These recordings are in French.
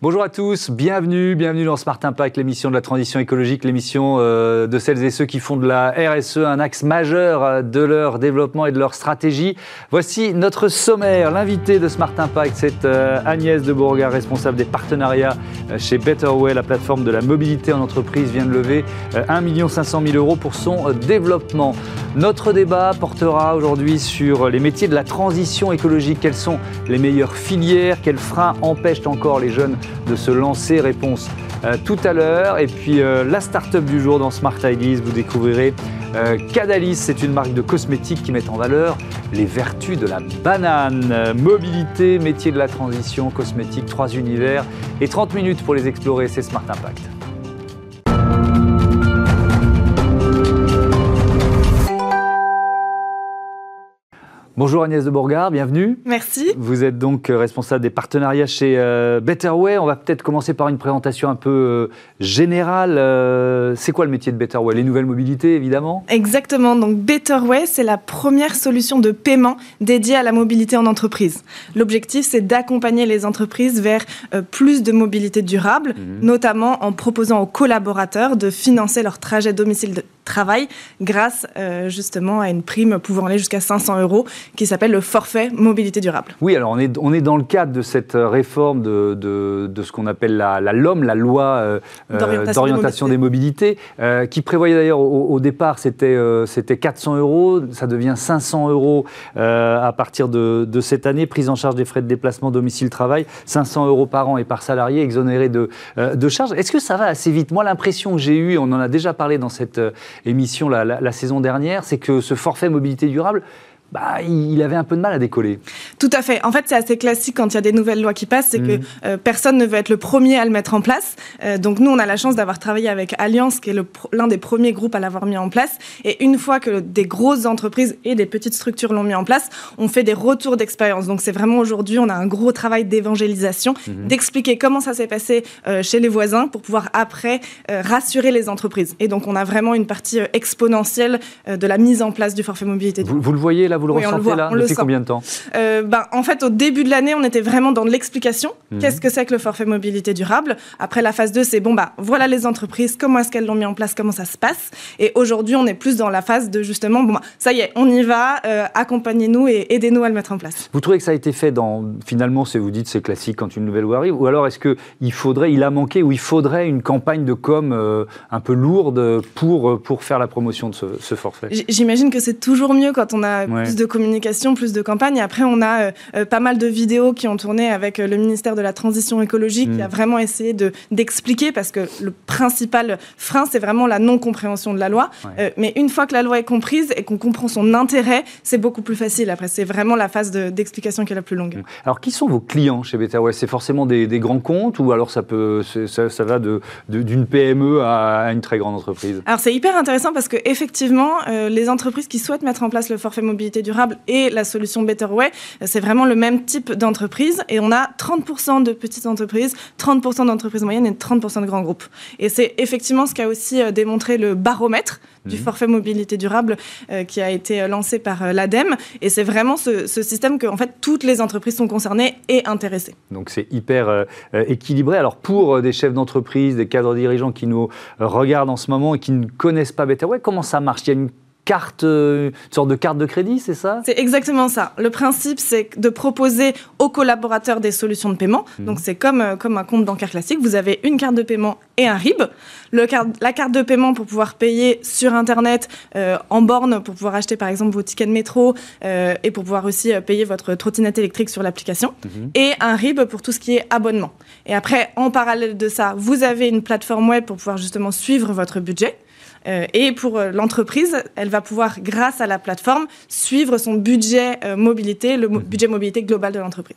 Bonjour à tous, bienvenue, bienvenue dans Smart Impact, l'émission de la transition écologique, l'émission euh, de celles et ceux qui font de la RSE un axe majeur euh, de leur développement et de leur stratégie. Voici notre sommaire. L'invité de Smart Impact, c'est euh, Agnès de Bourgard, responsable des partenariats chez Betterway, la plateforme de la mobilité en entreprise, vient de lever 1 500 000 euros pour son développement. Notre débat portera aujourd'hui sur les métiers de la transition écologique. Quelles sont les meilleures filières? Quels freins empêchent encore les jeunes de se lancer. Réponse euh, tout à l'heure. Et puis euh, la start-up du jour dans Smart Ideas, vous découvrirez euh, Cadalis, c'est une marque de cosmétiques qui met en valeur les vertus de la banane. mobilité, métier de la transition, cosmétique, trois univers et 30 minutes pour les explorer, c'est Smart Impact. Bonjour Agnès de Bourgard, bienvenue. Merci. Vous êtes donc euh, responsable des partenariats chez euh, Betterway. On va peut-être commencer par une présentation un peu euh, générale. c'est quoi le métier de Betterway? Les nouvelles mobilités, évidemment Exactement. Donc Betterway, c'est la première solution de paiement dédiée à la mobilité en entreprise. L'objectif, c'est d'accompagner les entreprises vers plus de mobilité durable, mhm. notamment en proposant aux collaborateurs de financer leur trajet domicile de travail grâce justement à une prime pouvant aller jusqu'à 500 euros qui s'appelle le forfait mobilité durable. Oui, alors on est, on est dans le cadre de cette euh, réforme de, de, ce qu'on appelle la, la, LOM, la loi euh, euh, d'orientation des mobilités, qui prévoyait d'ailleurs au, départ c'était c'était 400 euros, ça devient 500 euros à partir de, de, cette année, prise en charge des frais de déplacement domicile-travail, 500 euros par an et par salarié exonéré de, de charges. Est-ce que ça va assez vite? Moi, l'impression que j'ai eue, on en a déjà parlé dans cette émission la, la saison dernière, c'est que ce forfait mobilité durable, bah, il avait un peu de mal à décoller. Tout à fait. En fait, c'est assez classique quand il y a des nouvelles lois qui passent, c'est que mhm. euh, personne ne veut être le premier à le mettre en place. Euh, donc nous, on a la chance d'avoir travaillé avec Alliance, qui est l'un des premiers groupes à l'avoir mis en place. Et une fois que des grosses entreprises et des petites structures l'ont mis en place, on fait des retours d'expérience. Donc c'est vraiment aujourd'hui, on a un gros travail d'évangélisation, mhm. d'expliquer comment ça s'est passé euh, chez les voisins pour pouvoir après rassurer les entreprises. Et donc on a vraiment une partie exponentielle de la mise en place du forfait mobilité. Vous, vous le voyez là vous le ressentez là Depuis combien de temps euh, ben, En fait, au début de l'année, on était vraiment dans l'explication. Mhm. Qu'est-ce que c'est que le forfait mobilité durable? Après, la phase 2, c'est bon, bah, voilà les entreprises, comment est-ce qu'elles l'ont mis en place, comment ça se passe? Et aujourd'hui, on est plus dans la phase de justement, bon, bah, ça y est, on y va, euh, accompagnez-nous et aidez-nous à le mettre en place. Vous trouvez que ça a été fait dans, finalement, c'est vous dites, c'est classique quand une nouvelle loi arrive, ou alors est-ce qu'il faudrait, il a manqué, ou il faudrait une campagne de com euh, un peu lourde pour, pour faire la promotion de ce, forfait? J'imagine que c'est toujours mieux quand on a plus de communication, plus de campagne. Après, on a euh, euh, pas mal de vidéos qui ont tourné avec euh, le ministère de la Transition écologique, qui a mm. vraiment essayé d'expliquer, parce que le principal frein, c'est vraiment la non-compréhension de la loi. mais une fois que la loi est comprise et qu'on comprend son intérêt, c'est beaucoup plus facile. Après, c'est vraiment la phase d'explication qui est la plus longue. Mm. Alors, qui sont vos clients chez Betterway C'est forcément des, grands comptes ou alors ça, peut, ça, ça va d'une de, PME à une très grande entreprise? Alors, c'est hyper intéressant parce que effectivement, les entreprises qui souhaitent mettre en place le forfait mobilité durable et la solution Betterway, c'est vraiment le même type d'entreprise. Et on a 30% de petites entreprises, 30% d'entreprises moyennes et 30% de grands groupes. Et c'est effectivement ce qu'a aussi euh, démontré le baromètre du mhm. forfait mobilité durable euh, qui a été euh, lancé par l'ADEME. Et c'est vraiment ce, système que en fait, toutes les entreprises sont concernées et intéressées. Donc c'est hyper équilibré. Alors pour des chefs d'entreprise, des cadres dirigeants qui nous regardent en ce moment et qui ne connaissent pas Betterway, comment ça marche? Il y a une carte, euh, une sorte de carte de crédit, c'est ça? C'est exactement ça. Le principe, c'est de proposer aux collaborateurs des solutions de paiement. Mhm. Donc, c'est comme, euh, comme un compte bancaire classique. Vous avez une carte de paiement et un RIB. Le la carte de paiement pour pouvoir payer sur Internet, euh, en borne, pour pouvoir acheter par exemple vos tickets de métro et pour pouvoir aussi payer votre trottinette électrique sur l'application. Mhm. Et un RIB pour tout ce qui est abonnement. Et après, en parallèle de ça, vous avez une plateforme web pour pouvoir justement suivre votre budget. Euh, et pour euh, l'entreprise, elle va pouvoir, grâce à la plateforme, suivre son budget euh, mobilité, le mmh. budget mobilité global de l'entreprise.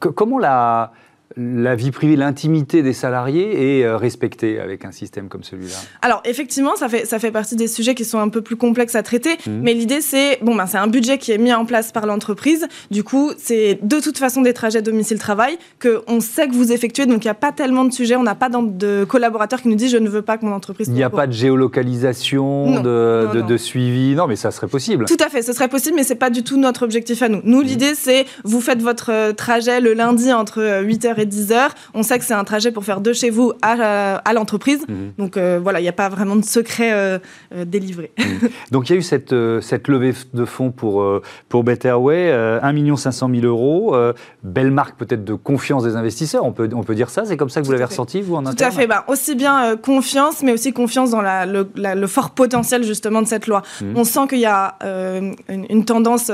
comment la la vie privée, l'intimité des salariés est euh, respectée avec un système comme celui-là Alors effectivement, ça fait, ça fait partie des sujets qui sont un peu plus complexes à traiter, mmh. mais l'idée c'est, bon ben c'est un budget qui est mis en place par l'entreprise, du coup c'est de toute façon des trajets domicile-travail qu'on sait que vous effectuez, donc il n'y a pas tellement de sujets, on n'a pas de collaborateurs qui nous disent je ne veux pas que mon entreprise... Il n'y a pas de géolocalisation, de, de, suivi, non mais ça serait possible. Tout à fait, ce serait possible, mais c'est pas du tout notre objectif à nous. Nous mmh. l'idée c'est, vous faites votre trajet le lundi entre 8h et 10 heures. On sait que c'est un trajet pour faire de chez vous à, à l'entreprise. Mhm. Donc voilà, il n'y a pas vraiment de secret délivré. Mhm. Donc il y a eu cette, cette levée de fonds pour, pour Betterway, 1 500 000 euros. belle marque peut-être de confiance des investisseurs, on peut, on peut dire ça. C'est comme ça que vous l'avez ressenti, vous, en Tout à fait. Bah, aussi bien confiance, mais aussi confiance dans la, le, fort potentiel justement de cette loi. Mhm. On sent qu'il y a une, une, tendance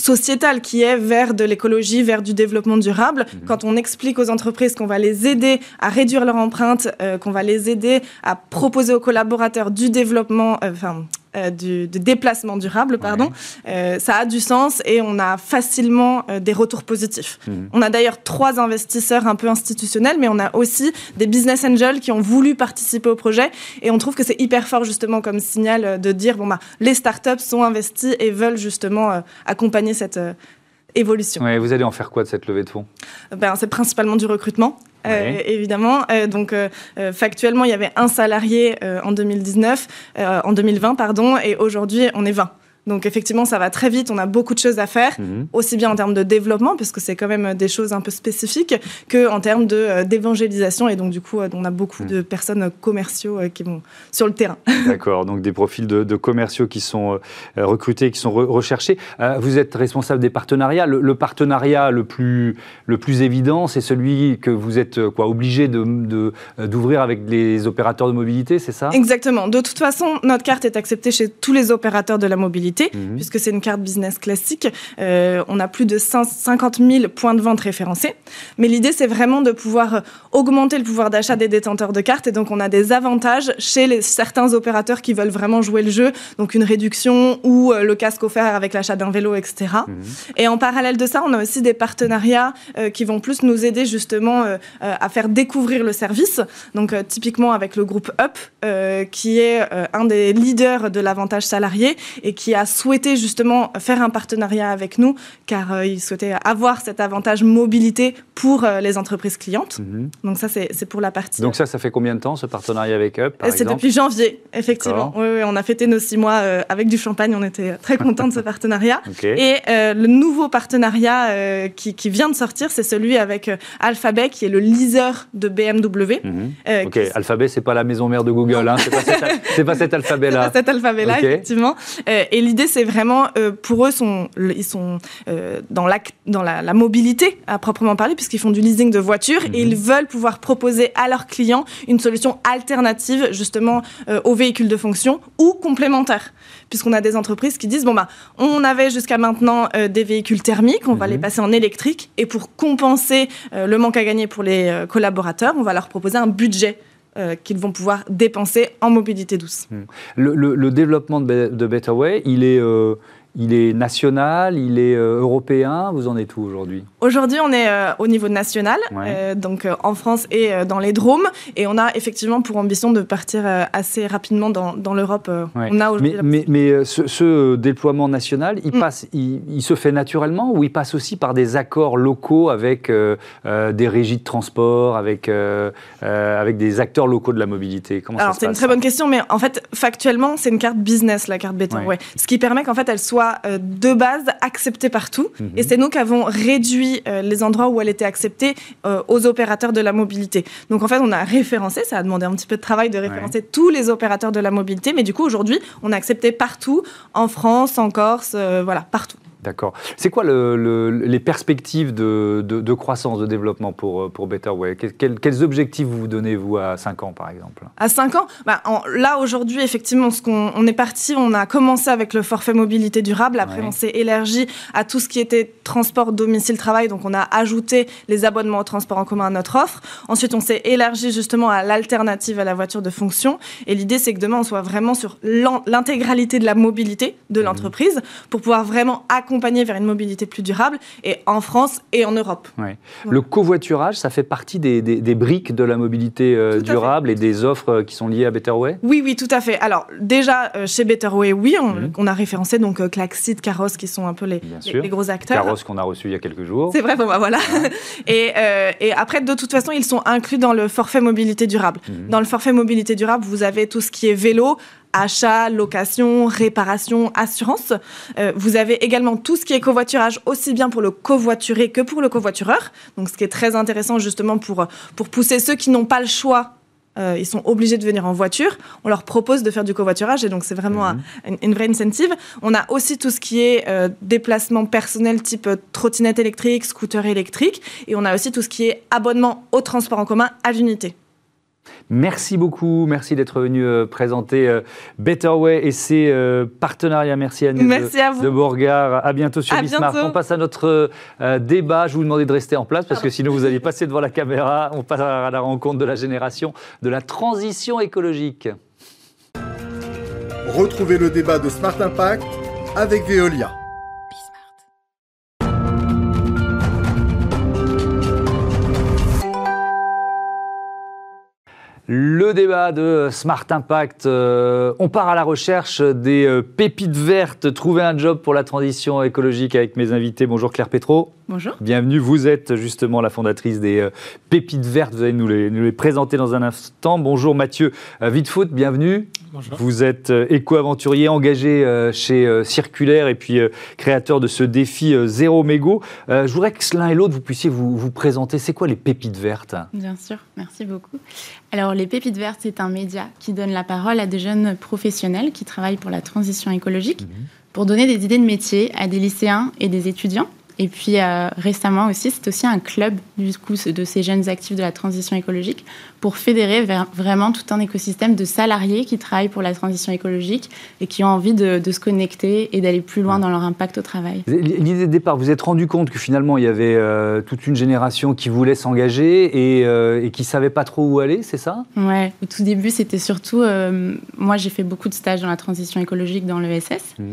sociétale qui est vers de l'écologie, vers du développement durable. Mhm. Quand on explique aux entreprises qu'on va les aider à réduire leur empreinte, euh, qu'on va les aider à proposer aux collaborateurs du développement, euh, enfin euh, du, de déplacement durable, pardon, euh, ça a du sens et on a facilement euh, des retours positifs. Mhm. On a d'ailleurs trois investisseurs un peu institutionnels, mais on a aussi des business angels qui ont voulu participer au projet et on trouve que c'est hyper fort justement comme signal de dire bon bah les startups sont investies et veulent justement accompagner cette évolution. vous allez en faire quoi de cette levée de fonds ben, C'est principalement du recrutement. Euh, évidemment. Euh, donc, euh, factuellement, il y avait un salarié en 2019, en 2020, pardon, et aujourd'hui, on est 20. Donc effectivement, ça va très vite, on a beaucoup de choses à faire, mhm. aussi bien en termes de développement, puisque c'est quand même des choses un peu spécifiques, qu'en termes de, euh, d'évangélisation. Et donc du coup, euh, on a beaucoup de mhm. personnes commerciaux euh, qui vont sur le terrain. D'accord, donc des profils de, commerciaux qui sont recrutés, qui sont recherchés. vous êtes responsable des partenariats. Le, partenariat le plus, le plus évident, c'est celui que vous êtes quoi, obligé de, d'ouvrir avec les opérateurs de mobilité, c'est ça? Exactement. De toute façon, notre carte est acceptée chez tous les opérateurs de la mobilité. Mhm. puisque c'est une carte business classique. Euh, on a plus de 50 000 points de vente référencés. Mais l'idée, c'est vraiment de pouvoir augmenter le pouvoir d'achat des détenteurs de cartes. Et donc, on a des avantages chez les, certains opérateurs qui veulent vraiment jouer le jeu. Donc, une réduction ou euh, le casque offert avec l'achat d'un vélo, etc. Mhm. Et en parallèle de ça, on a aussi des partenariats euh, qui vont plus nous aider justement à faire découvrir le service. Donc, typiquement avec le groupe Up, qui est un des leaders de l'avantage salarié et qui a a souhaité justement faire un partenariat avec nous car euh, il souhaitait avoir cet avantage mobilité pour euh, les entreprises clientes. Mhm. Donc ça, c'est pour la partie. Donc ça, ça fait combien de temps ce partenariat avec Up C'est depuis janvier, effectivement. Oui, oui, on a fêté nos six mois euh, avec du champagne. On était très contents de ce partenariat. Et le nouveau partenariat qui, qui, vient de sortir, c'est celui avec Alphabet, qui est le leaser de BMW. Mhm. ok, Alphabet, c'est pas la maison mère de Google. Hein. C'est pas, pas, cet alphabet-là. C'est pas cet alphabet-là, effectivement. et l'idée, c'est vraiment, euh, pour eux, sont, ils sont euh, dans, la, dans la, mobilité à proprement parler, puisqu'ils font du leasing de voitures et ils mhm. veulent pouvoir proposer à leurs clients une solution alternative, justement, euh, aux véhicules de fonction ou complémentaire. Puisqu'on a des entreprises qui disent, bon, bah, on avait jusqu'à maintenant des véhicules thermiques, on va les mhm. passer en électrique, et pour compenser le manque à gagner pour les collaborateurs, on va leur proposer un budget euh, qu'ils vont pouvoir dépenser en mobilité douce. Hmm. Le, développement de, de Betterway, il est, euh, il est national, il est euh, européen. Vous en êtes où aujourd'hui? Aujourd'hui, on est euh, au niveau national, euh, donc en France et dans les Drômes, et on a effectivement pour ambition de partir assez rapidement dans, dans l'Europe. On a mais, mais, ce, déploiement national, il, mm. passe, il, se fait naturellement ou il passe aussi par des accords locaux avec des régies de transport, avec, avec des acteurs locaux de la mobilité? Comment Alors c'est une très bonne question, mais en fait factuellement c'est une carte business la carte béton, ouais. ce qui permet qu'en fait elle soit euh, de base acceptée partout. Mhm. Et c'est nous qui avons réduit euh, les endroits où elle était acceptée euh, aux opérateurs de la mobilité. Donc en fait, on a référencé, ça a demandé un petit peu de travail de référencer tous les opérateurs de la mobilité, mais du coup, aujourd'hui, on a accepté partout, en France, en Corse, voilà, partout. D'accord. C'est quoi les perspectives de, croissance, de développement pour, pour Betterway? Quels, objectifs vous vous donnez, vous, à 5 ans, par exemple? À 5 ans? Bah, Là, aujourd'hui, effectivement, ce qu'on, on est parti, on a commencé avec le forfait mobilité durable. Après, on s'est élargi à tout ce qui était transport, domicile, travail. Donc, on a ajouté les abonnements au transport en commun à notre offre. Ensuite, on s'est élargi justement à l'alternative à la voiture de fonction. Et l'idée, c'est que demain, on soit vraiment sur l'intégralité de la mobilité de mmh. l'entreprise pour pouvoir vraiment accompagner accompagner vers une mobilité plus durable, et en France et en Europe. Le covoiturage, ça fait partie des, briques de la mobilité euh, durable et des offres euh, qui sont liées à Betterway? Oui, oui, tout à fait. Alors, déjà, euh, chez Betterway, oui, mhm. on, a référencé donc Klaxit, Caros, qui sont un peu les, les, gros acteurs. Caros qu'on a reçu il y a quelques jours. C'est vrai, bon, bah voilà. et, et, après, de toute façon, ils sont inclus dans le forfait mobilité durable. Mhm. Dans le forfait mobilité durable, vous avez tout ce qui est vélo, achat, location, réparation, assurance. Euh, vous avez également tout ce qui est covoiturage, aussi bien pour le covoituré que pour le covoitureur. Donc, ce qui est très intéressant justement pour, pour pousser ceux qui n'ont pas le choix euh, ils sont obligés de venir en voiture, on leur propose de faire du covoiturage et donc c'est vraiment mhm. une, vraie incentive. On a aussi tout ce qui est euh, déplacement personnel type euh, trottinette électrique, scooter électrique et on a aussi tout ce qui est abonnement au transport en commun à l'unité. Merci beaucoup, merci d'être venu euh, présenter euh, Better Way et ses euh, partenariats. Merci à merci à vous. de Bourgard. À bientôt sur Bismarck. On passe à notre débat. Je vous demandais de rester en place parce que sinon vous allez passer devant la caméra. On passe à la rencontre de la génération de la transition écologique. Retrouvez le débat de Smart Impact avec Veolia. Le débat de Smart Impact, euh, on part à la recherche des euh, pépites vertes, trouver un job pour la transition écologique avec mes invités. Bonjour Claire Pétro. Bonjour. Bienvenue, vous êtes justement la fondatrice des euh, pépites vertes, vous allez nous les, nous les, présenter dans un instant. Bonjour Mathieu Wittfoot, bienvenue. Bonjour. Vous êtes éco-aventurier engagé chez Circulaire et puis créateur de ce défi Zéro Mégot. Je voudrais que l'un et l'autre, vous puissiez vous, vous présenter. C'est quoi les pépites vertes? Bien sûr, merci beaucoup. Alors, les Pépites Vertes, c'est un média qui donne la parole à des jeunes professionnels qui travaillent pour la transition écologique, mhm. pour donner des idées de métier à des lycéens et des étudiants et puis euh, récemment aussi, c'est aussi un club du coup de ces jeunes actifs de la transition écologique pour fédérer vraiment tout un écosystème de salariés qui travaillent pour la transition écologique et qui ont envie de, se connecter et d'aller plus loin dans leur impact au travail. L'idée de départ, vous êtes rendu compte que finalement il y avait euh, toute une génération qui voulait s'engager et, euh, et, qui savait pas trop où aller, c'est ça? Ouais. Au tout début, c'était surtout moi j'ai fait beaucoup de stages dans la transition écologique dans l'ESS. Mmh.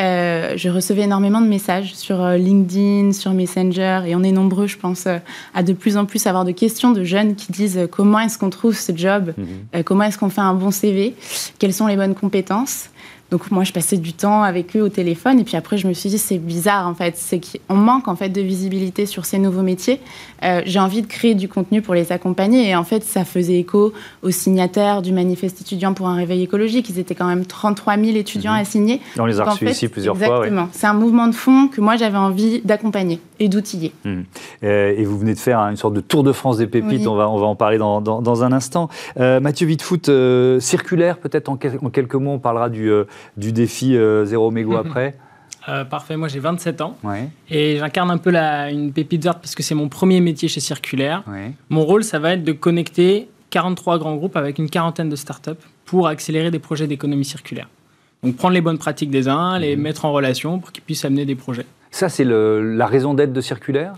je recevais énormément de messages sur LinkedIn sur Messenger, et on est nombreux, je pense, euh, à de plus en plus avoir de questions de jeunes qui disent euh, comment est-ce qu'on trouve ce job, mhm. euh, comment est-ce qu'on fait un bon CV, quelles sont les bonnes compétences? Donc moi, je passais du temps avec eux au téléphone et puis après, je me suis dit c'est bizarre en fait, c'est qu'on manque en fait de visibilité sur ces nouveaux métiers. Euh, j'ai envie de créer du contenu pour les accompagner et en fait, ça faisait écho aux signataires du manifeste étudiant pour un réveil écologique. Ils étaient quand même 33 000 étudiants mhm. à signer. On les a reçus ici plusieurs fois. Exactement. C'est un mouvement de fond que moi j'avais envie d'accompagner et d'outiller. Mhm. Euh, et vous venez de faire une sorte de tour de France des pépites. On va on va en parler dans, dans, un instant. Euh, Mathieu Wittfoot, circulaire peut-être en, en, quelques mots, on parlera du du défi euh, zéro mégot après euh, parfait, moi j'ai 27 ans et j'incarne un peu la, une pépite verte parce que c'est mon premier métier chez Circulaire. Mon rôle, ça va être de connecter 43 grands groupes avec une quarantaine de startups pour accélérer des projets d'économie circulaire. Donc prendre les bonnes pratiques des uns, les mhm. mettre en relation pour qu'ils puissent amener des projets. Ça, c'est la raison d'être de Circulaire?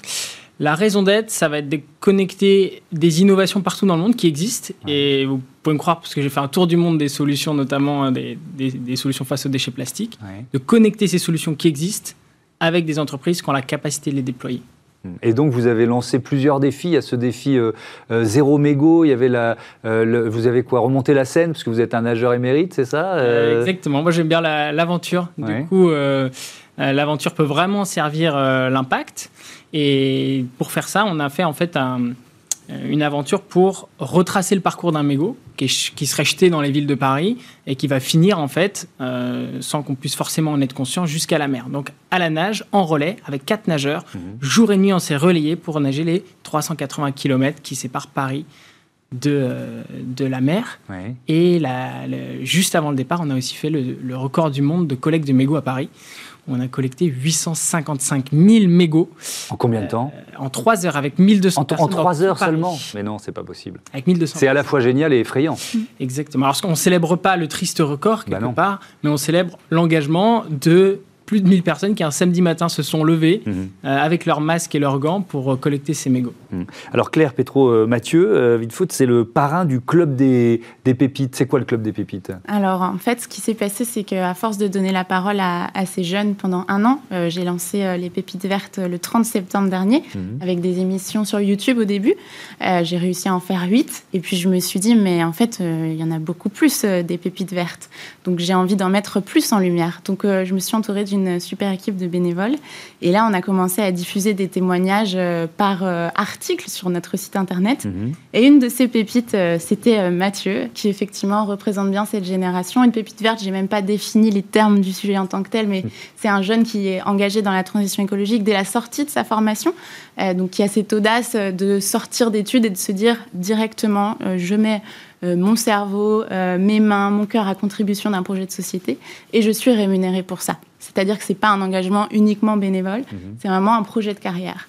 La raison d'être, ça va être de connecter des innovations partout dans le monde qui existent. Et vous pouvez me croire, parce que j'ai fait un tour du monde des solutions, notamment euh, des, solutions face aux déchets plastiques, de connecter ces solutions qui existent avec des entreprises qui ont la capacité de les déployer. Hmm. Et donc vous avez lancé plusieurs défis. Il y a ce défi euh, euh, zéro mégot. Il y avait la, vous avez quoi remonté la scène parce que vous êtes un nageur émérite, c'est ça Exactement. Moi j'aime bien l'aventure. du coup, l'aventure peut vraiment servir l'impact. Et pour faire ça, on a fait en fait euh, une aventure pour retracer le parcours d'un mégot qui, qui, serait jeté dans les villes de Paris et qui va finir en fait, euh, sans qu'on puisse forcément en être conscient, jusqu'à la mer. Donc à la nage, en relais, avec quatre nageurs, mhm. jour et nuit on s'est relayé pour nager les 380 km qui séparent Paris de, euh, de la mer. Et la, juste avant le départ, on a aussi fait le, le record du monde de collecte de mégots à Paris on a collecté 855 000 mégots. En combien de temps euh, En 3 heures, avec 1200 en, personnes. En 3 heures seulement? Mais non, c'est pas possible. Avec 1200 C'est à la fois génial et effrayant. Exactement. Alors, on ne célèbre pas le triste record, quelque bah part, mais on célèbre l'engagement de plus de 1000 personnes qui un samedi matin se sont levées mhm. euh, avec leurs masques et leurs gants pour euh, collecter ces mégots. Mhm. Alors Claire Pétro euh, Mathieu, Vitefoot, c'est le parrain du club des, des pépites. C'est quoi le club des pépites? Alors en fait, ce qui s'est passé, c'est qu'à force de donner la parole à, ces jeunes pendant un an, j'ai lancé les pépites vertes le 30 septembre dernier mhm. avec des émissions sur YouTube au début. j'ai réussi à en faire 8 et puis je me suis dit, mais en fait, il y en a beaucoup plus des pépites vertes. Donc j'ai envie d'en mettre plus en lumière. Donc je me suis entourée d'une une super équipe de bénévoles. Et là, on a commencé à diffuser des témoignages euh, par euh, article sur notre site internet. Mhm. Et une de ces pépites, c'était Mathieu, qui effectivement représente bien cette génération. Une pépite verte, j'ai même pas défini les termes du sujet en tant que tel, mais mhm. c'est un jeune qui est engagé dans la transition écologique dès la sortie de sa formation, donc qui a cette audace de sortir d'études et de se dire directement, je mets euh, mon cerveau, euh, mes mains, mon cœur à contribution d'un projet de société et je suis rémunérée pour ça. C'est-à-dire que ce n'est pas un engagement uniquement bénévole, mhm. c'est vraiment un projet de carrière.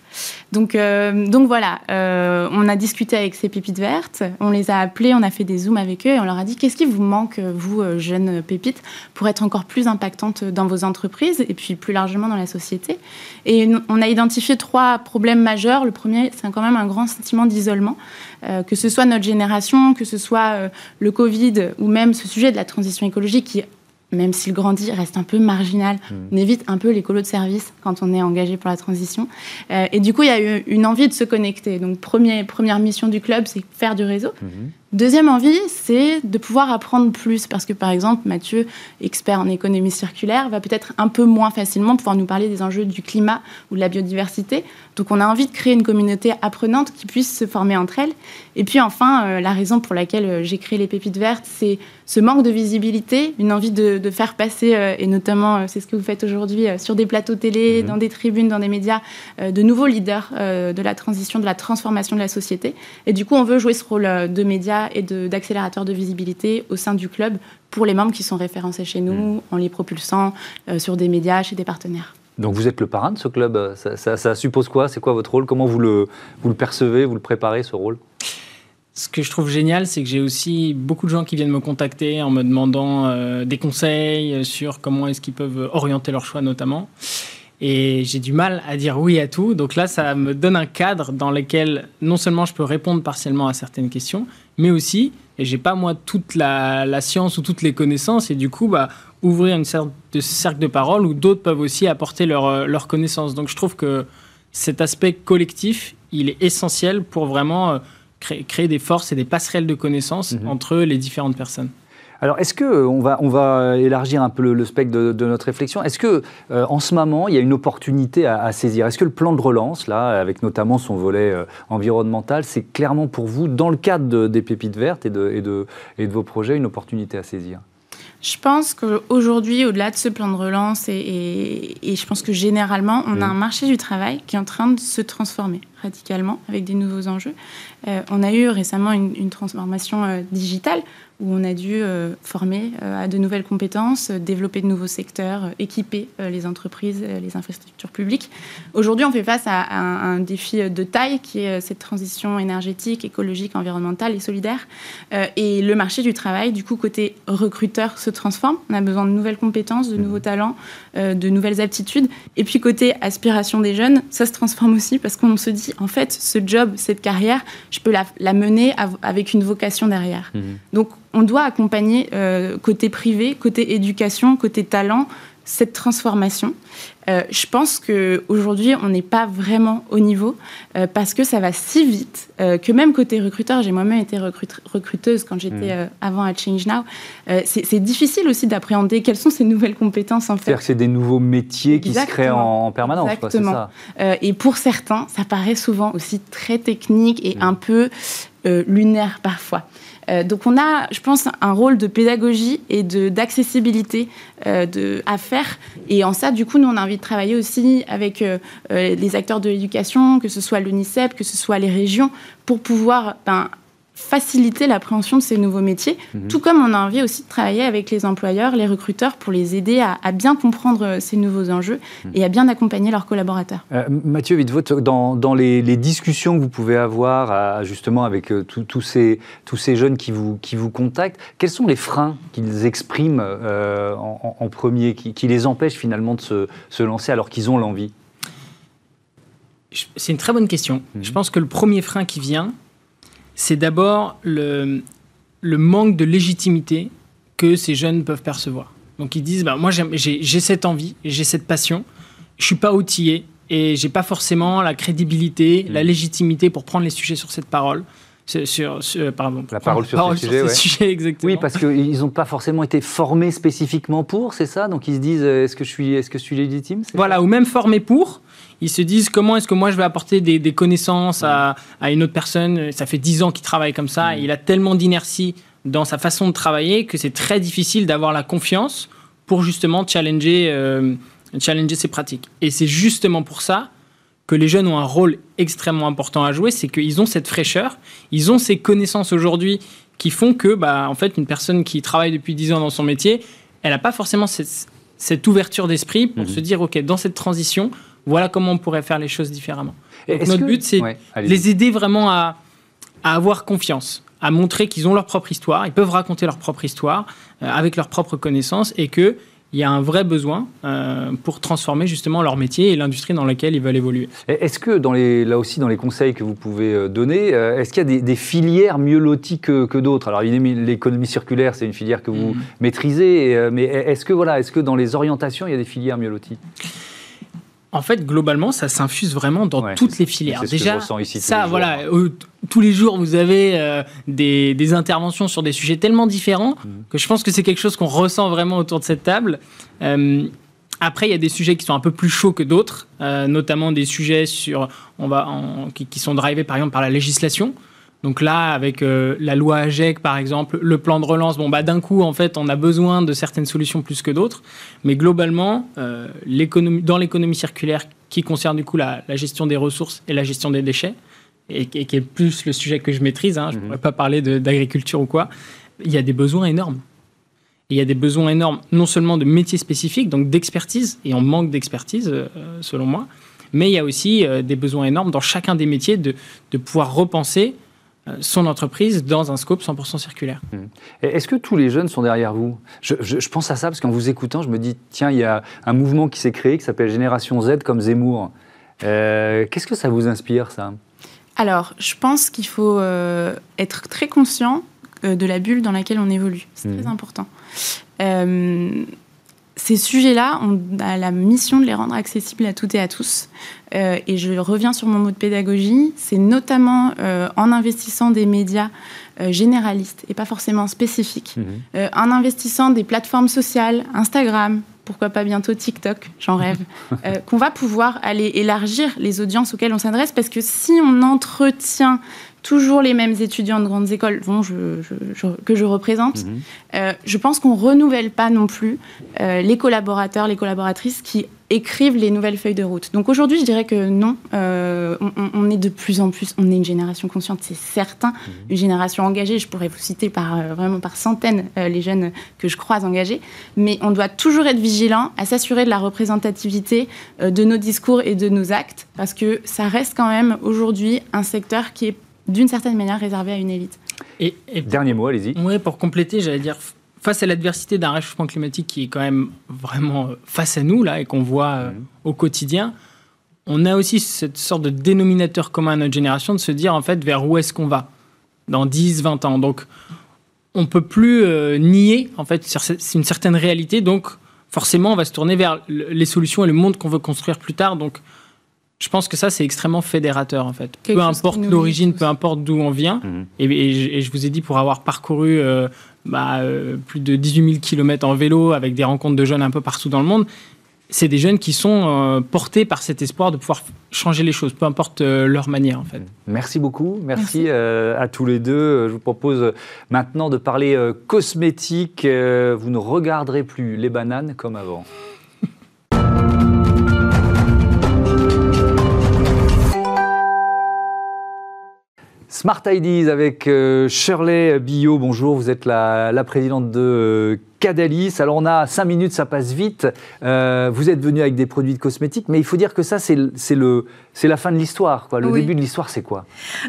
Donc, euh, donc voilà, on a discuté avec ces pépites vertes, on les a appelés, on a fait des zooms avec eux et on leur a dit qu'est-ce qui vous manque, vous, jeunes pépites, pour être encore plus impactantes dans vos entreprises et puis plus largement dans la société? Et on a identifié trois problèmes majeurs. Le premier, c'est quand même un grand sentiment d'isolement. Euh, que ce soit notre génération, que ce soit euh, le Covid ou même ce sujet de la transition écologique qui même s'il grandit, reste un peu marginal. Mmh. On évite un peu l'écolo de service quand on est engagé pour la transition. Euh, et du coup, il y a eu une envie de se connecter. Donc, première mission du club, c'est faire du réseau. Mmh. Deuxième envie, c'est de pouvoir apprendre plus, parce que par exemple, Mathieu, expert en économie circulaire, va peut-être un peu moins facilement pouvoir nous parler des enjeux du climat ou de la biodiversité. Donc on a envie de créer une communauté apprenante qui puisse se former entre elles. Et puis enfin, euh, la raison pour laquelle euh, j'ai créé les pépites vertes, c'est ce manque de visibilité, une envie de, faire passer, euh, et notamment c'est ce que vous faites aujourd'hui, sur des plateaux télé, mhm. dans des tribunes, dans des médias, de nouveaux leaders de la transition, de la transformation de la société. Et du coup, on veut jouer ce rôle de médias et d'accélérateur de, visibilité au sein du club pour les membres qui sont référencés chez nous, mm. en les propulsant euh, sur des médias, chez des partenaires. Donc vous êtes le parrain de ce club. Ça, suppose quoi? C'est quoi votre rôle? Comment vous le, vous le percevez Vous le préparez, ce rôle? Ce que je trouve génial, c'est que j'ai aussi beaucoup de gens qui viennent me contacter en me demandant euh, des conseils sur comment est-ce qu'ils peuvent orienter leur choix notamment. Et j'ai du mal à dire oui à tout. Donc là, ça me donne un cadre dans lequel non seulement je peux répondre partiellement à certaines questions, mais aussi, et j'ai pas moi toute la, science ou toutes les connaissances, et du coup, bah, ouvrir une sorte de cercle de parole où d'autres peuvent aussi apporter leurs euh, leur connaissances. Donc je trouve que cet aspect collectif, il est essentiel pour vraiment euh, créer, créer des forces et des passerelles de connaissances mhm. entre les différentes personnes. Alors, est-ce que euh, on va, on va élargir un peu le, spectre de, notre réflexion Est-ce que, euh, en ce moment, il y a une opportunité à, saisir? Est-ce que le plan de relance, là, avec notamment son volet euh, environnemental, c'est clairement pour vous, dans le cadre des pépites vertes et de, et, de, et de vos projets, une opportunité à saisir? Je pense qu'aujourd'hui, au-delà de ce plan de relance, et, et, je pense que généralement, on a mmh. un marché du travail qui est en train de se transformer radicalement avec des nouveaux enjeux. on a eu récemment une, une transformation digitale où on a dû euh, former euh, à de nouvelles compétences, euh, développer de nouveaux secteurs, équiper les entreprises, les infrastructures publiques. Aujourd'hui, on fait face à, un, défi de taille qui est cette transition énergétique, écologique, environnementale et solidaire. et le marché du travail, du coup, côté recruteur, se transforme. On a besoin de nouvelles compétences, de nouveaux talents, de nouvelles aptitudes. Et puis, côté aspiration des jeunes, ça se transforme aussi parce qu'on se dit, en fait, ce job, cette carrière, je peux la, mener avec une vocation derrière. Mmh. Donc, on doit accompagner euh, côté privé, côté éducation, côté talent, cette transformation. Euh, je pense qu'aujourd'hui, on n'est pas vraiment au niveau euh, parce que ça va si vite que même côté recruteur, j'ai moi-même été recruteuse quand j'étais mmh. avant à Change Now, c'est difficile aussi d'appréhender quelles sont ces nouvelles compétences en fait. C'est-à-dire que c'est des nouveaux métiers qui se créent en, permanence. Exactement. et pour certains, ça paraît souvent aussi très technique et mmh. un peu lunaire parfois. Euh, donc on a, je pense, un rôle de pédagogie et d'accessibilité euh, à faire. Et en ça, du coup, nous, on a envie travailler aussi avec euh, les acteurs de l'éducation, que ce soit l'UNICEF, que ce soit les régions, pour pouvoir ben, faciliter l'appréhension de ces nouveaux métiers, mhm. tout comme on a envie aussi de travailler avec les employeurs, les recruteurs, pour les aider à, bien comprendre euh, ces nouveaux enjeux mhm. et à bien accompagner leurs collaborateurs. Euh, Mathieu Wittvogt, dans, dans les, discussions que vous pouvez avoir justement avec euh, tous ces, tous ces jeunes qui vous, qui vous contactent, quels sont les freins qu'ils expriment en, premier, qui, les empêchent finalement de se, se lancer alors qu'ils ont l'envie? C'est une très bonne question. Mhm. Je pense que le premier frein qui vient, c'est d'abord le, le manque de légitimité que ces jeunes peuvent percevoir. Donc ils disent, bah, moi j'ai cette envie, j'ai cette passion, je suis pas outillé et j'ai pas forcément la crédibilité, mmh. la légitimité pour prendre les sujets sur cette parole. sur, pardon, la parole sur, ce, sujet, exactement. Oui, parce qu'ils n'ont pas forcément été formés spécifiquement pour, c'est ça? Donc ils se disent est-ce que je suis, est-ce que je suis légitime? Voilà, ou même formés pour. Ils se disent comment est-ce que moi je vais apporter des, connaissances à, une autre personne? Ça fait dix ans qu'il travaille comme ça. il a tellement d'inertie dans sa façon de travailler que c'est très difficile d'avoir la confiance pour justement challenger, euh, challenger ses pratiques. Et c'est justement pour ça que les jeunes ont un rôle extrêmement important à jouer, c'est qu'ils ont cette fraîcheur, ils ont ces connaissances aujourd'hui qui font que, bah, en fait, une personne qui travaille depuis 10 ans dans son métier, elle n'a pas forcément cette, ouverture d'esprit pour mhm. se dire, OK, dans cette transition, voilà comment on pourrait faire les choses différemment. notre but, c'est les aider vraiment à, à, avoir confiance, à montrer qu'ils ont leur propre histoire, ils peuvent raconter leur propre histoire euh, avec leurs propres connaissances et que il y a un vrai besoin euh, pour transformer justement leur métier et l'industrie dans laquelle ils veulent évoluer. Est-ce que dans les, là aussi dans les conseils que vous pouvez euh, donner, euh, est-ce qu'il y a des, filières mieux loties que, d'autres? Alors l'économie circulaire, c'est une filière que vous mm. maîtrisez, mais est-ce que voilà, est-ce que dans les orientations, il y a des filières mieux loties? En fait, globalement, ça s'infuse vraiment dans toutes les filières. Déjà, ça, voilà, tous les jours, vous avez euh, des, interventions sur des sujets tellement différents mhm. que je pense que c'est quelque chose qu'on ressent vraiment autour de cette table. Euh, après, il y a des sujets qui sont un peu plus chauds que d'autres, euh, notamment des sujets sur, on va, qui, qui, sont drivés par exemple par la législation. Donc là, avec euh, la loi AGEC, par exemple, le plan de relance, bon, bah, d'un coup, en fait, on a besoin de certaines solutions plus que d'autres. Mais globalement, euh, dans l'économie circulaire, qui concerne du coup la, gestion des ressources et la gestion des déchets, et, qui est plus le sujet que je maîtrise, hein, je ne mhm. pourrais pas parler d'agriculture ou quoi, il y a des besoins énormes. il y a des besoins énormes, non seulement de métiers spécifiques, donc d'expertise, et on manque d'expertise, euh, selon moi, mais il y a aussi des besoins énormes dans chacun des métiers de, de pouvoir repenser son entreprise dans un scope 100% circulaire. Mmh. Est-ce que tous les jeunes sont derrière vous? Je, pense à ça parce qu'en vous écoutant, je me dis, tiens, il y a un mouvement qui s'est créé qui s'appelle Génération Z comme Zemmour. Euh, qu'est-ce que ça vous inspire, ça? Alors, je pense qu'il faut euh, être très conscient de la bulle dans laquelle on évolue. C'est mmh. très important ces sujets-là, on a la mission de les rendre accessibles à toutes et à tous. Euh, et je reviens sur mon mot de pédagogie, c'est notamment euh, en investissant des médias euh, généralistes et pas forcément spécifiques, mhm. en investissant des plateformes sociales, Instagram, pourquoi pas bientôt TikTok, j'en rêve, qu'on va pouvoir aller élargir les audiences auxquelles on s'adresse, parce que si on entretient toujours les mêmes étudiants de grandes écoles que je représente. Mhm. Euh, je pense qu'on renouvelle pas non plus euh, les collaborateurs, les collaboratrices qui écrivent les nouvelles feuilles de route. Donc aujourd'hui, je dirais que non, euh, on, est de plus en plus, on est une génération consciente, c'est certain, mhm. une génération engagée. Je pourrais vous citer par vraiment par centaines les jeunes que je croise engagés, mais on doit toujours être vigilant à s'assurer de la représentativité de nos discours et de nos actes, parce que ça reste quand même aujourd'hui un secteur qui est d'une certaine manière réservé à une élite. Et, Dernier mot, allez-y. Oui, pour compléter, j'allais dire, face à l'adversité d'un réchauffement climatique qui est quand même vraiment euh, face à nous, là, et qu'on voit euh, mhm. au quotidien, on a aussi cette sorte de dénominateur commun à notre génération de se dire, en fait, vers où est-ce qu'on va dans 10, 20 ans. Donc, on peut plus euh, nier, en fait, c'est une certaine réalité. Donc, forcément, on va se tourner vers les solutions et le monde qu'on veut construire plus tard. Donc, je pense que ça, c'est extrêmement fédérateur, en fait. peu importe l'origine, peu importe d'où on vient. Mhm. Et, je, vous ai dit, pour avoir parcouru euh, bah, euh, plus de 18 000 km en vélo avec des rencontres de jeunes un peu partout dans le monde, c'est des jeunes qui sont euh, portés par cet espoir de pouvoir changer les choses, peu importe leur manière, en fait. Merci beaucoup. Merci, à tous les deux. Je vous propose maintenant de parler cosmétique. vous ne regarderez plus les bananes comme avant. Smart Ideas avec euh, Shirley Billot. Bonjour, vous êtes la, la présidente de euh, Cadalis. Alors on a 5 minutes, ça passe vite. Euh, vous êtes venu avec des produits de cosmétiques, mais il faut dire que ça, c'est la fin de l'histoire. Le début de l'histoire, c'est quoi?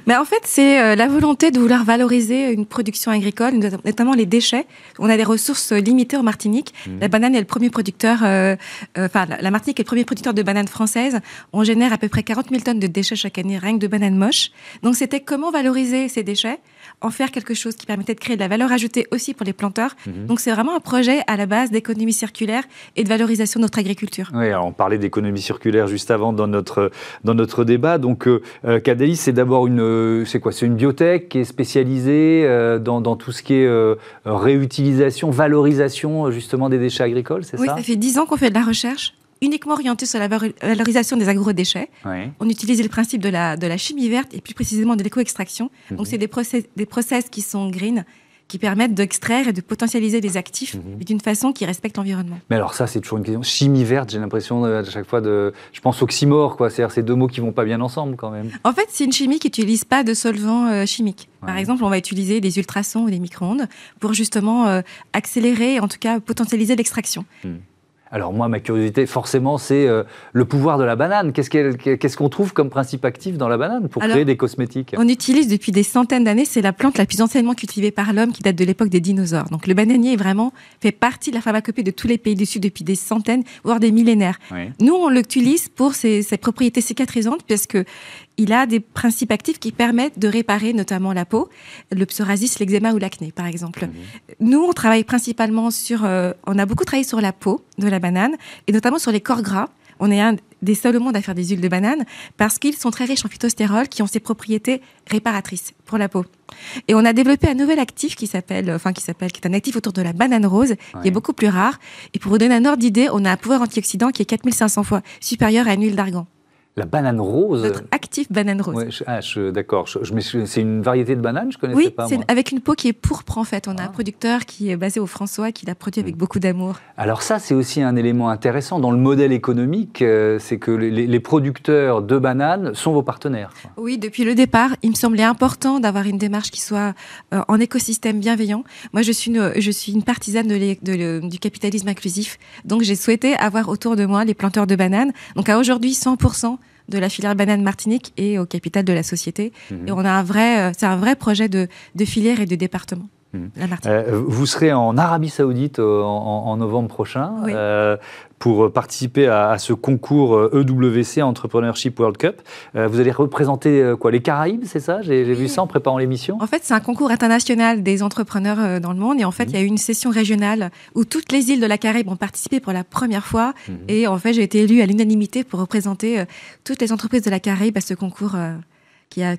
Mais En fait, c'est euh, la volonté de vouloir valoriser une production agricole, notamment les déchets. On a des ressources limitées en Martinique. Mmh. La banane est le premier producteur, euh, enfin la Martinique est le premier producteur de bananes françaises. On génère à peu près 40 000 tonnes de déchets chaque année, rien que de bananes moches. Donc c'était comment valoriser ces déchets? En faire quelque chose qui permettait de créer de la valeur ajoutée aussi pour les planteurs. Mhm. Donc c'est vraiment un projet à la base d'économie circulaire et de valorisation de notre agriculture. Oui, alors on parlait d'économie circulaire juste avant dans notre, dans notre débat. Donc euh, euh Cadelis, c'est d'abord une, euh, c'est quoi? C'est une biotech qui est spécialisée euh, dans, dans, tout ce qui est euh, réutilisation, valorisation justement des déchets agricoles, c'est ça? Oui, ça fait dix ans qu'on fait de la recherche uniquement orientée sur la valorisation des agrodéchets. On utilise le principe de la, de la chimie verte et plus précisément de l'éco-extraction. Donc, mhm. c'est des process, des process qui sont green, qui permettent d'extraire et de potentialiser des actifs mhm. d'une façon qui respecte l'environnement. Mais alors ça, c'est toujours une question. Chimie verte, j'ai l'impression à chaque fois de... Je pense oxymore, quoi. C'est-à-dire ces deux mots qui vont pas bien ensemble quand même. En fait, c'est une chimie qui n'utilise pas de solvants euh, chimiques. Par exemple, on va utiliser des ultrasons ou des micro-ondes pour justement euh, accélérer, en tout cas potentialiser l'extraction. Hmm. Alors moi, ma curiosité, forcément, c'est euh, le pouvoir de la banane. Qu'est-ce qu'on trouve comme principe actif dans la banane pour créer des cosmétiques? On utilise depuis des centaines d'années, c'est la plante la plus anciennement cultivée par l'homme qui date de l'époque des dinosaures. Donc le bananier est vraiment fait partie de la pharmacopée de tous les pays du Sud depuis des centaines, voire des millénaires. Nous, on l'utilise pour ses, ses, propriétés cicatrisantes parce que il a des principes actifs qui permettent de réparer notamment la peau, le psoriasis, l'eczéma ou l'acné, par exemple. Mhm. Nous, on travaille principalement sur, euh, on a beaucoup travaillé sur la peau de la banane et notamment sur les corps gras. On est un des seuls au monde à faire des huiles de banane parce qu'ils sont très riches en phytostérol qui ont ces propriétés réparatrices pour la peau. Et on a développé un nouvel actif qui s'appelle, enfin qui s'appelle, qui est un actif autour de la banane rose, qui est beaucoup plus rare. Et pour vous donner un ordre d'idée, on a un pouvoir antioxydant qui est 4500 fois supérieur à une huile d'argan. La banane rose. Notre actif banane rose. Ouais, ah, d'accord. c'est une variété de banane, je connaissais pas. Oui, avec une peau qui est pourpre en fait. On a un ah. producteur qui est basé au François, qui l'a produit avec hmm. beaucoup d'amour. Alors ça, c'est aussi un élément intéressant dans le modèle économique, euh, c'est que les, producteurs de bananes sont vos partenaires. Oui, depuis le départ, il me semblait important d'avoir une démarche qui soit euh, en écosystème bienveillant. Moi, je suis une, je suis une partisane de, du capitalisme inclusif, donc j'ai souhaité avoir autour de moi les planteurs de bananes. Donc à aujourd'hui, 100% de la filière banane Martinique et au capital de la société. Mhm. Et on a un vrai, euh, c'est un vrai projet de, de filière et de département. Mhm. Euh, vous serez en Arabie Saoudite euh, en, novembre prochain pour participer à, ce concours EWC Entrepreneurship World Cup. vous allez représenter quoi Les Caraïbes, c'est ça? J'ai vu ça en préparant l'émission. En fait, c'est un concours international des entrepreneurs dans le monde. Et en fait, il y a eu une session régionale où toutes les îles de la Caraïbe ont participé pour la première fois. Mhm. Et en fait, j'ai été élue à l'unanimité pour représenter toutes les entreprises de la Caraïbe à ce concours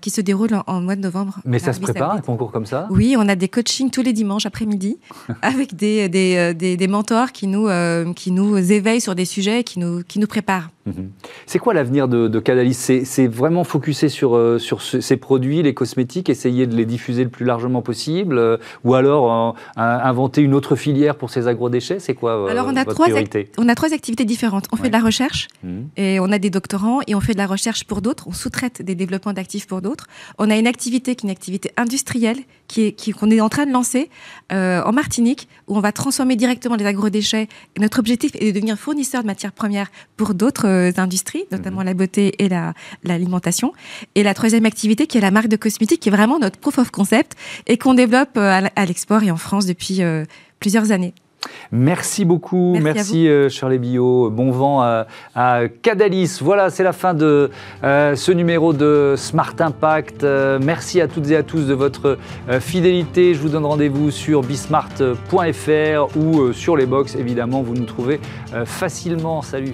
qui, se déroule en, mois de novembre. Mais ça se prépare, un concours comme ça? Oui, on a des coachings tous les dimanches après-midi avec des, des, euh, des, des, mentors qui nous, euh, qui nous éveillent sur des sujets, qui nous, qui nous préparent. Mhm. C'est quoi l'avenir de, de C'est vraiment focusé sur, euh, sur ces produits, les cosmétiques, essayer de les diffuser le plus largement possible Ou alors inventer une autre filière pour ces agrodéchets? C'est quoi alors on a votre trois priorité? On a trois activités différentes. On fait de la recherche, mhm. et on a des doctorants, et on fait de la recherche pour d'autres. On sous-traite des développements d'actifs pour d'autres. On a une activité qui est une activité industrielle qui est, qu'on est en train de lancer euh, en Martinique, où on va transformer directement les agrodéchets. Et notre objectif est de devenir fournisseur de matières premières pour d'autres euh, industries, notamment mhm. la beauté et la, l'alimentation. Et la troisième activité, qui est la marque de cosmétiques, qui est vraiment notre proof of concept et qu'on développe euh, à, l'export et en France depuis plusieurs années. Merci beaucoup, merci, euh, Shirley Bio. Bon vent à, Cadalis. Voilà, c'est la fin de euh, ce numéro de Smart Impact. Euh, merci à toutes et à tous de votre fidélité. Je vous donne rendez-vous sur bismart.fr ou sur les box, évidemment, vous nous trouvez facilement. Salut